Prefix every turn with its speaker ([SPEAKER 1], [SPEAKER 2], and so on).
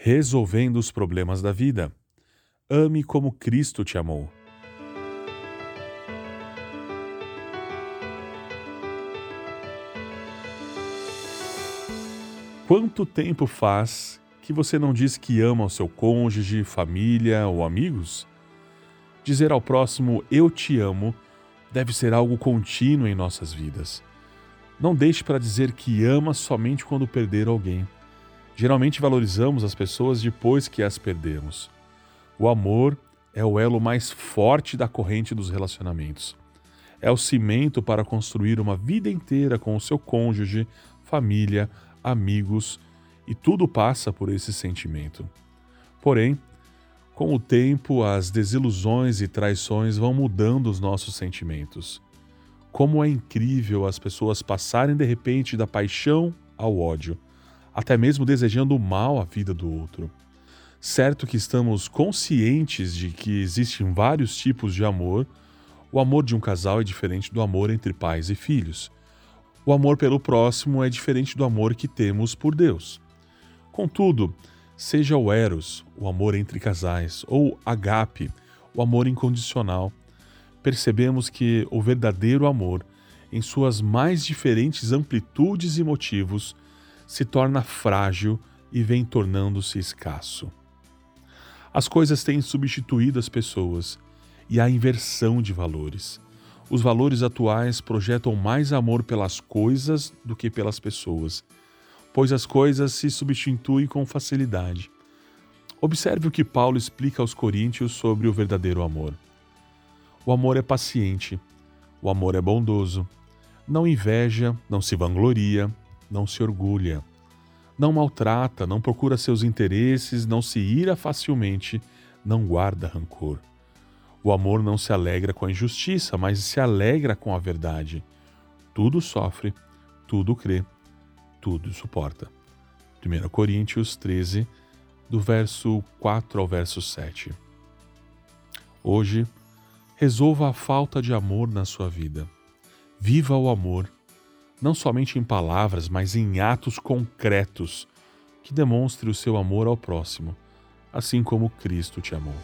[SPEAKER 1] resolvendo os problemas da vida. Ame como Cristo te amou. Quanto tempo faz que você não diz que ama o seu cônjuge, família ou amigos? Dizer ao próximo eu te amo deve ser algo contínuo em nossas vidas. Não deixe para dizer que ama somente quando perder alguém. Geralmente valorizamos as pessoas depois que as perdemos. O amor é o elo mais forte da corrente dos relacionamentos. É o cimento para construir uma vida inteira com o seu cônjuge, família, amigos, e tudo passa por esse sentimento. Porém, com o tempo, as desilusões e traições vão mudando os nossos sentimentos. Como é incrível as pessoas passarem de repente da paixão ao ódio, até mesmo desejando mal à vida do outro. Certo que estamos conscientes de que existem vários tipos de amor, o amor de um casal é diferente do amor entre pais e filhos. O amor pelo próximo é diferente do amor que temos por Deus. Contudo, seja o Eros, o amor entre casais, ou Agape, o amor incondicional, percebemos que o verdadeiro amor, em suas mais diferentes amplitudes e motivos, se torna frágil e vem tornando-se escasso. As coisas têm substituído as pessoas e há inversão de valores. Os valores atuais projetam mais amor pelas coisas do que pelas pessoas, pois as coisas se substituem com facilidade. Observe o que Paulo explica aos Coríntios sobre o verdadeiro amor. O amor é paciente, o amor é bondoso, não inveja, não se vangloria, não se orgulha, não maltrata, não procura seus interesses, não se ira facilmente, não guarda rancor. O amor não se alegra com a injustiça, mas se alegra com a verdade. Tudo sofre, tudo crê, tudo suporta. 1 Coríntios 13, do verso 4 ao verso 7. Hoje, Resolva a falta de amor na sua vida. Viva o amor, não somente em palavras, mas em atos concretos que demonstre o seu amor ao próximo, assim como Cristo te amou.